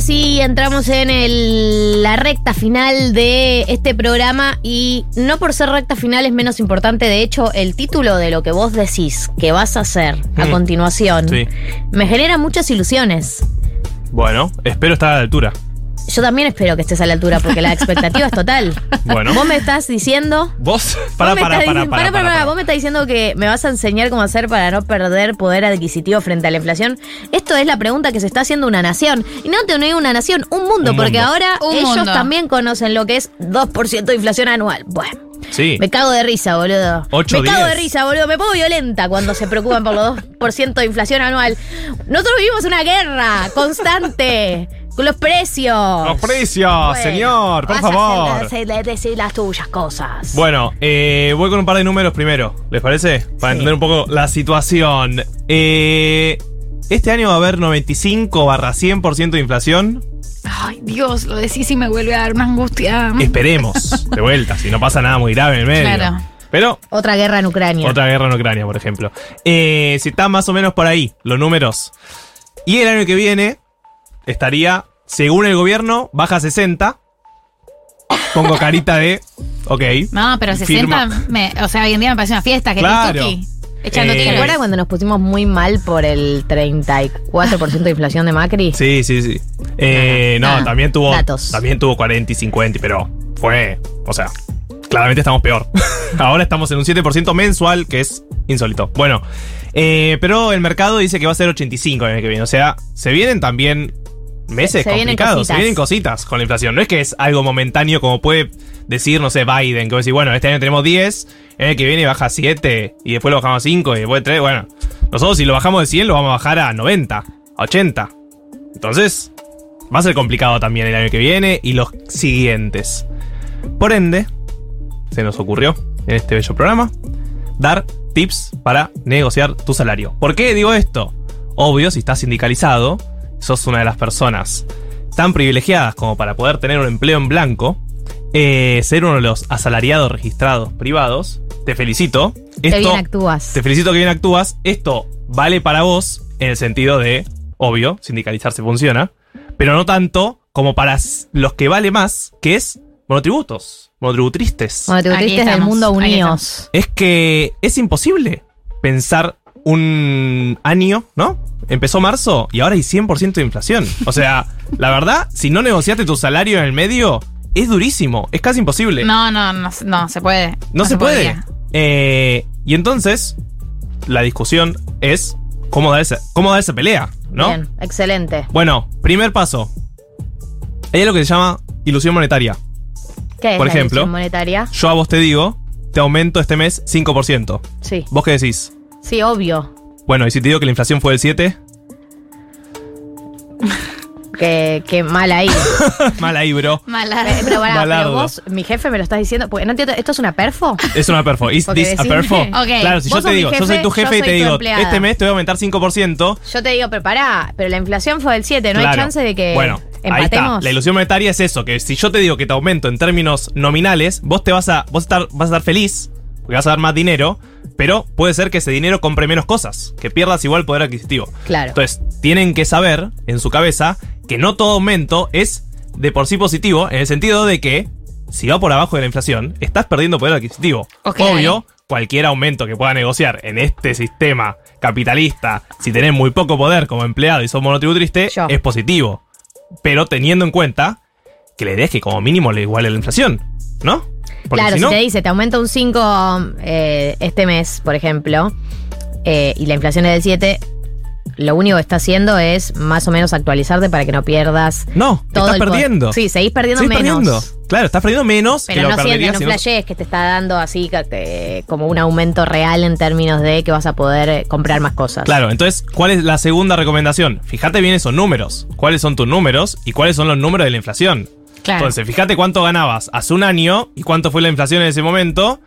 ahora sí entramos en el- la recta final de este programa y no por ser recta final es menos importante, de hecho el título de lo que vos decís que vas a hacer a Mm. continuación Sí. me genera muchas ilusiones. Bueno, espero estar a la altura. Yo también espero que estés a la altura porque la expectativa es total. Bueno. Vos me estás diciendo... Vos, para, vos me para, estás para, diciendo- para, pará, pará, Vos me estás diciendo que me vas a enseñar cómo hacer para no perder poder adquisitivo frente a la inflación. Esto es la pregunta que se está haciendo una nación. Y no te digo una nación, un mundo, Un porque mundo. ahora Un ellos mundo. también conocen lo que es 2% de inflación anual. Bueno. Sí. Me cago de risa, boludo. Ocho, me cago de risa, boludo. Me pongo violenta cuando se preocupan por los 2% de inflación anual. Nosotros vivimos una guerra constante con los precios. Los precios, Bueno, señor, por favor. hacer- hacer- decir las tuyas cosas. Bueno, eh, voy con un par de números primero, ¿les parece? Para Sí. entender un poco la situación. Eh, este año va a haber 95 barra 100% de inflación. Ay, Dios, lo decís y me vuelve a dar una angustia. Esperemos, de vuelta, si no pasa nada muy grave en el medio. Claro. Pero Otra guerra en Ucrania. otra guerra en Ucrania, por ejemplo. Eh, si está más o menos por ahí, los números. Y el año que viene estaría, según el gobierno, baja a 60. Pongo carita de. Ok. No, pero 60, Firma. me, o sea, hoy en día me parece una fiesta. Que Claro. Echando Eh, ¿Te acuerdas cuando nos pusimos muy mal por el 34% de inflación de Macri? Sí, sí, sí. Eh, no, también tuvo. Datos. También tuvo 40 y 50, pero fue. O sea, claramente estamos peor. Ahora estamos en un 7% mensual, que es insólito. Bueno, eh, pero el mercado dice que va a ser 85 el año que viene. O sea, se vienen también meses Se vienen complicados. cositas. Se vienen cositas con la inflación. No es que es algo momentáneo como puede decir, no sé, Biden, que va a decir, bueno, este año tenemos 10, el año que viene baja a 7, y después lo bajamos a 5, y después 3. Bueno, nosotros si lo bajamos de 100, lo vamos a bajar a 90, a 80. Entonces, va a ser complicado también el año que viene y los siguientes. Por ende, se nos ocurrió en este bello programa dar tips para negociar tu salario. ¿Por qué digo esto? Obvio, si estás sindicalizado, sos una de las personas tan privilegiadas como para poder tener un empleo en blanco, eh, ser uno de los asalariados registrados privados, te felicito. Esto, bien actúas. te felicito que bien actúas. Esto vale para vos en el sentido de, obvio, sindicalizarse funciona, pero no tanto como para los que vale más, que es monotributos, monotributristes. Bueno, te Aquí metiste del mundo unidos. Es que es imposible pensar un año, ¿no? Empezó marzo y ahora hay 100% de inflación. O sea, la verdad, si no negociaste tu salario en el medio, es durísimo, es casi imposible. No, no, no, no se puede. No, se, puede. Eh, y entonces, la discusión es cómo dar esa, cómo dar esa pelea, ¿no? Bien, excelente. Bueno, primer paso. Hay algo que se llama ilusión monetaria. ¿Qué es Por la ejemplo. ilusión monetaria? Yo a vos te digo, te aumento este mes 5%. Sí, ¿Vos qué decís? Sí, obvio. Bueno, y si te digo que la inflación fue del 7, Que, que mal ahí. mal ahí, bro. Mala. Eh, pero, pero Malardo. vos, mi jefe, me lo estás diciendo. Porque no entiendo, ¿esto es una perfo? Es una perfo. ¿Is Porque this a perfo? Claro, si yo te digo, yo soy tu jefe y te digo, empleada. este mes te voy a aumentar 5%. Yo te digo, pero pará, pero la inflación fue del 7, no hay chance de que Bueno, ahí está. empatemos. La ilusión monetaria es eso, que si yo te digo que te aumento en términos nominales, vos te vas a, vos estar, vas a estar feliz, porque vas a dar más dinero, pero puede ser que ese dinero compre menos cosas, que pierdas igual poder adquisitivo. Claro. Entonces, tienen que saber en su cabeza que no todo aumento es de por sí positivo, en el sentido de que si va por abajo de la inflación, estás perdiendo poder adquisitivo. Obvio, cualquier aumento que pueda negociar en este sistema capitalista, si tenés muy poco poder como empleado y sos monotributriste, Yo. es positivo. Pero teniendo en cuenta que la idea es que como mínimo le iguale la inflación, ¿no? Porque claro, si te dice, te aumenta un 5 eh, este mes, por ejemplo, eh, y la inflación es del 7, lo único que está haciendo es más o menos actualizarte para que no pierdas no, todo estás el perdiendo. Sí, seguís perdiendo Seguís menos. perdiendo. Claro, estás perdiendo menos Pero lo no perderías sientes, no si no- flashees que te está dando así como un aumento real en términos de que vas a poder eh, comprar más cosas. Claro, entonces, ¿cuál es la segunda recomendación? Fíjate bien esos números. ¿Cuáles son tus números y cuáles son los números de la inflación? Claro. Entonces, fíjate cuánto ganabas hace un año y cuánto fue la inflación en ese momento.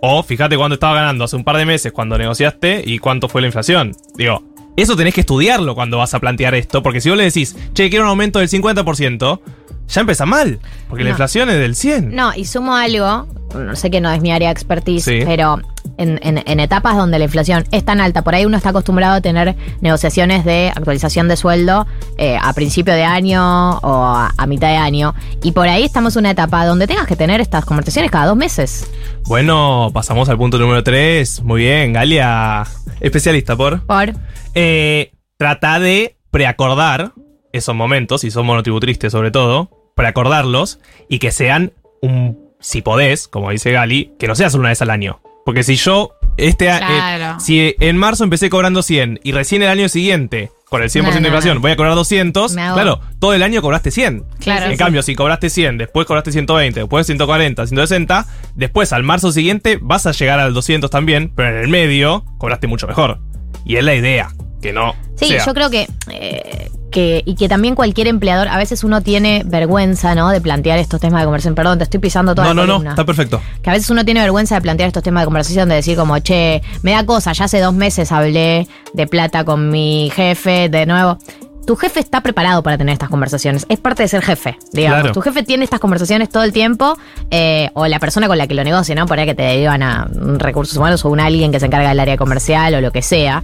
O fíjate cuánto estaba ganando hace un par de meses cuando negociaste y cuánto fue la inflación. Digo, eso tenés que estudiarlo cuando vas a plantear esto, porque si vos le decís, che, quiero un aumento del 50%, ya empieza mal, porque la inflación es del 100. No, y sumo algo, no sé que no es mi área de expertise, Sí. pero en, en- en etapas donde la inflación es tan alta, por ahí uno está acostumbrado a tener negociaciones de actualización de sueldo eh, a principio de año o a, a mitad de año. Y por ahí estamos en una etapa donde tengas que tener estas conversaciones cada dos meses. Bueno, pasamos al punto número 3. Muy bien, Galia, especialista por. Por. Eh, trata de preacordar esos momentos, si son monotributristes sobre todo, preacordarlos y que sean un, si podés, como dice Gali, que no sea solo una vez al año. Porque si yo, este eh, Claro. si en marzo empecé cobrando 100 y recién el año siguiente, con el 100% No, de no, inflación, no. voy a cobrar 200, Me hago- claro, todo el año cobraste 100. Claro. En Sí. cambio, si cobraste 100, después cobraste 120, después 140, 160, después al marzo siguiente vas a llegar al 200 también, pero en el medio cobraste mucho mejor. Y es la idea, que no. Sí, sea. yo creo que, eh, que. Y que también cualquier empleador, a veces uno tiene vergüenza, ¿no? De plantear estos temas de conversación. Perdón, te estoy pisando toda No, la no, no, columna. está perfecto. Que a veces uno tiene vergüenza de plantear estos temas de conversación, de decir como, che, me da cosa, ya hace dos meses hablé de plata con mi jefe, de nuevo. Tu jefe está preparado para tener estas conversaciones. Es parte de ser jefe, digamos. Claro. Tu jefe tiene estas conversaciones todo el tiempo, eh, o la persona con la que lo negocia, ¿no? Por ahí que te derivan a recursos humanos o un alguien que se encarga del área comercial o lo que sea.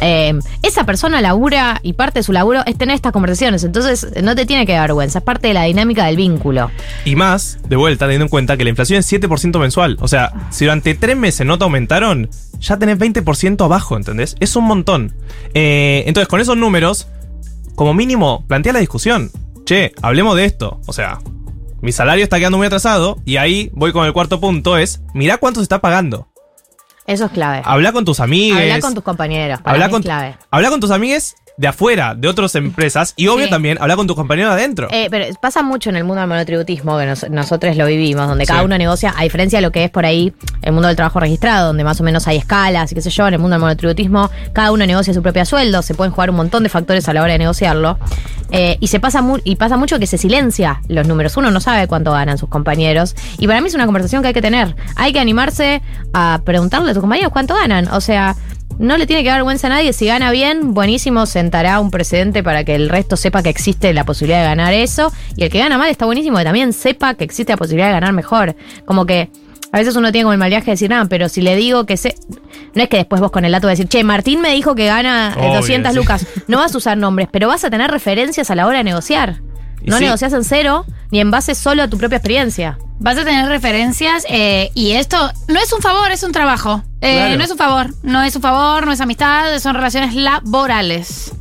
Eh, esa persona labura y parte de su laburo es tener estas conversaciones. Entonces, no te tiene que dar vergüenza. Es parte de la dinámica del vínculo. Y más, de vuelta, teniendo en cuenta que la inflación es 7% mensual. O sea, si durante tres meses no te aumentaron, ya tenés 20% abajo, ¿entendés? Es un montón. Eh, entonces, con esos números, como mínimo, plantea la discusión. Che, hablemos de esto. O sea, mi salario está quedando muy atrasado y ahí voy con el cuarto punto, es, mirá cuánto se está pagando. Eso es clave. Habla con tus amigos. Habla con tus compañeros. Para Habla mí con, es clave. habla con tus amigues de afuera, de otras empresas. Y obvio Sí. también, habla con tus compañeros de adentro. Eh, pero pasa mucho en el mundo del monotributismo, que nos- nosotros lo vivimos, donde cada Sí. uno negocia, a diferencia de lo que es por ahí el mundo del trabajo registrado, donde más o menos hay escalas y qué sé yo, en el mundo del monotributismo, cada uno negocia su propio sueldo, se pueden jugar un montón de factores a la hora de negociarlo. Eh, y se pasa mu- y pasa mucho que se silencia los números. Uno no sabe cuánto ganan sus compañeros. Y para mí es una conversación que hay que tener. Hay que animarse a preguntarle a tus compañeros cuánto ganan. O sea, no le tiene que dar vergüenza a nadie. Si gana bien, buenísimo, sentará un precedente para que el resto sepa que existe la posibilidad de ganar eso. Y el que gana mal está buenísimo que también sepa que existe la posibilidad de ganar mejor. Como que a veces uno tiene como el mal viaje de decir, nada, pero si le digo que sé. No es que después vos con el dato vas a decir, che, Martín me dijo que gana eh, Obvio, 200 sí. lucas. No vas a usar nombres, pero vas a tener referencias a la hora de negociar. Y No sí. negocias en cero ni en base solo a tu propia experiencia. Vas a tener referencias eh, y esto no es un favor, es un trabajo. Eh, Claro. No es un favor, no es un favor, no es amistad, son relaciones laborales.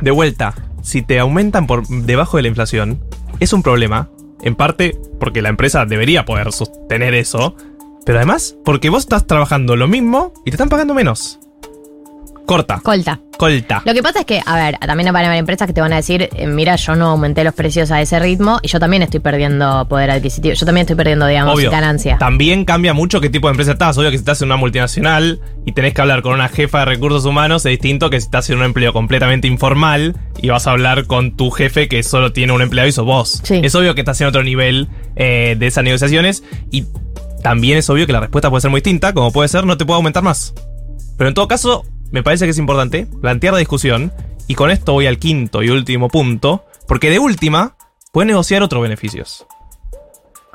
De vuelta, si te aumentan por debajo de la inflación, es un problema. En parte porque la empresa debería poder sostener eso. Pero además, porque vos estás trabajando lo mismo y te están pagando menos. Corta. Colta. Colta. Lo que pasa es que, a ver, también van a haber empresas que te van a decir, eh, mira, yo no aumenté los precios a ese ritmo y yo también estoy perdiendo poder adquisitivo. Yo también estoy perdiendo, digamos, Obvio. ganancia. También cambia mucho qué tipo de empresa estás. Obvio que si estás en una multinacional y tenés que hablar con una jefa de recursos humanos es distinto que si estás en un empleo completamente informal y vas a hablar con tu jefe que solo tiene un empleado y sos vos. Sí. Es obvio que estás en otro nivel eh, de esas negociaciones y también es obvio que la respuesta puede ser muy distinta, como puede ser no te puedo aumentar más. Pero en todo caso, me parece que es importante plantear la discusión y con esto voy al quinto y último punto, porque de última puedes negociar otros beneficios.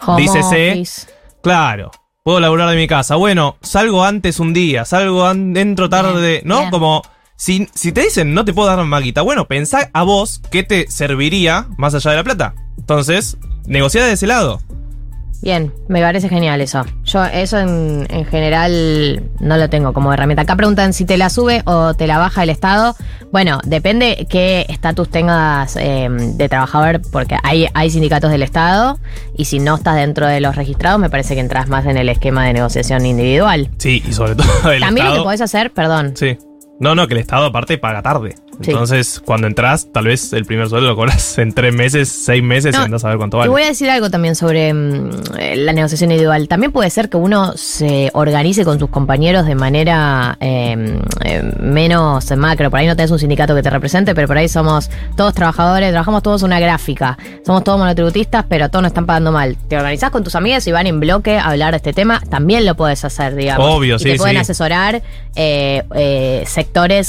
Home dícese- office. Claro. Puedo laburar de mi casa. Bueno, salgo antes un día, salgo dentro tarde, Bien, ¿no? bien. Como si, si te dicen no te puedo dar maguita, bueno, pensá a vos qué te serviría más allá de la plata. Entonces, negociar de ese lado. Bien, me parece genial eso. Yo eso en, en general no lo tengo como herramienta. Acá preguntan si te la sube o te la baja el Estado. Bueno, depende qué estatus tengas eh, de trabajador, porque hay, hay sindicatos del Estado y si no estás dentro de los registrados, me parece que entras más en el esquema de negociación individual. Sí, y sobre todo el También lo que podés hacer, perdón, Sí. No, no, que el Estado aparte paga tarde. Sí. Entonces, cuando entras, tal vez el primer sueldo lo cobras en tres meses, seis meses No, y andás a ver cuánto Te vale. voy a decir algo también sobre mm, eh, la negociación individual. También puede ser que uno se organice con sus compañeros de manera eh, eh, menos macro. Por ahí no tenés un sindicato que te represente, pero por ahí somos todos trabajadores, trabajamos todos una gráfica. Somos todos monotributistas, pero todos nos están pagando mal. Te organizás con tus amigas y van en bloque a hablar de este tema. También lo puedes hacer, digamos. Obvio, y sí, Te pueden sí. asesorar eh, eh,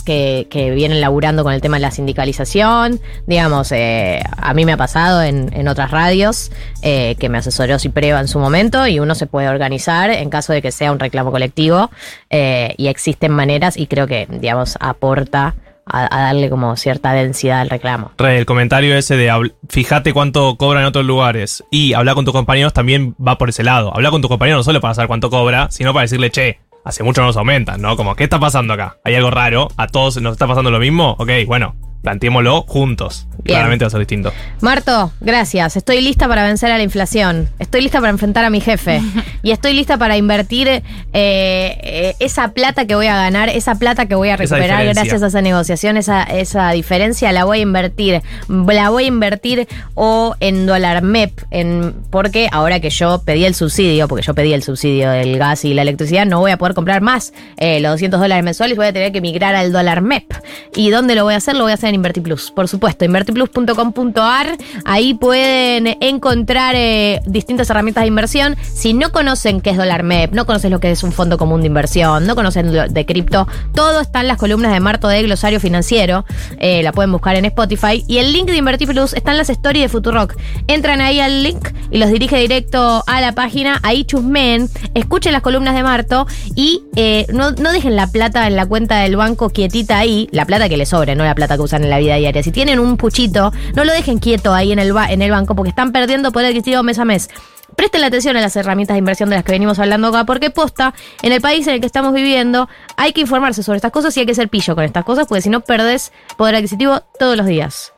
que, que vienen laburando con el tema de la sindicalización. Digamos, eh, a mí me ha pasado en, otras radios eh, que me asesoró Cipreva en su momento y uno se puede organizar en caso de que sea un reclamo colectivo eh, y existen maneras y creo que, digamos, aporta a, darle como cierta densidad al reclamo. Re, el comentario ese de fíjate cuánto cobra en otros lugares y hablar con tus compañeros también va por ese lado. Hablar con tus compañeros no solo para saber cuánto cobra, sino para decirle, che, hace mucho no nos aumentan, ¿no? Como, ¿qué está pasando acá? ¿Hay algo raro? ¿A todos nos está pasando lo mismo? Ok, bueno, planteémoslo juntos. Bien. Claramente va a ser distinto. Marto, gracias. Estoy lista para vencer a la inflación. Estoy lista para enfrentar a mi jefe. y estoy lista para invertir eh, eh, esa plata que voy a ganar, esa plata que voy a recuperar gracias a esa negociación, esa, esa diferencia la voy a invertir. La voy a invertir o en dólar MEP, en, porque ahora que yo pedí el subsidio, porque yo pedí el subsidio del gas y la electricidad, no voy a poder comprar más eh, los 200 dólares mensuales, voy a tener que migrar al dólar MEP. ¿Y dónde lo voy a hacer? Lo voy a hacer en InvertiPlus, por supuesto, invertiplus.com.ar. Ahí pueden encontrar eh, distintas herramientas de inversión. Si no conocen qué es dólar MEP, no conocen lo que es un fondo común de inversión, no conocen de cripto, todo está en las columnas de Marto de Glosario Financiero. Eh, la pueden buscar en Spotify. Y el link de InvertiPlus está en las stories de Futurock. Entran ahí al link y los dirige directo a la página. Ahí chusmen, escuchen las columnas de Marto y eh, no, no dejen la plata en la cuenta del banco quietita ahí, la plata que les sobre, no la plata que usan en la vida diaria. Si tienen un puchito, no lo dejen quieto ahí en el, ba- en el banco porque están perdiendo poder adquisitivo mes a mes. Presten la atención a las herramientas de inversión de las que venimos hablando acá, porque posta, en el país en el que estamos viviendo, hay que informarse sobre estas cosas y hay que ser pillo con estas cosas, porque si no perdés poder adquisitivo todos los días.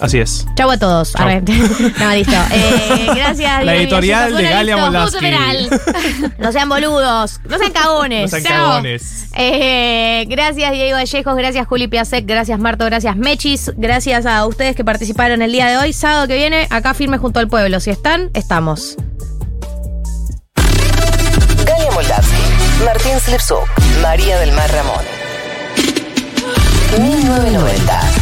Así es. Chau a todos. Chau. No, listo. Eh, gracias. La editorial de Galia final. No sean boludos, no sean cagones. No sean cagones. Eh, gracias Diego Vallejos, gracias Juli Piasek, gracias Marto, gracias Mechis, gracias a ustedes que participaron el día de hoy. Sábado que viene, acá firme junto al pueblo. Si están, estamos. Galia Moldavsky, Martín Slipsuk, María del Mar Ramón. 1990.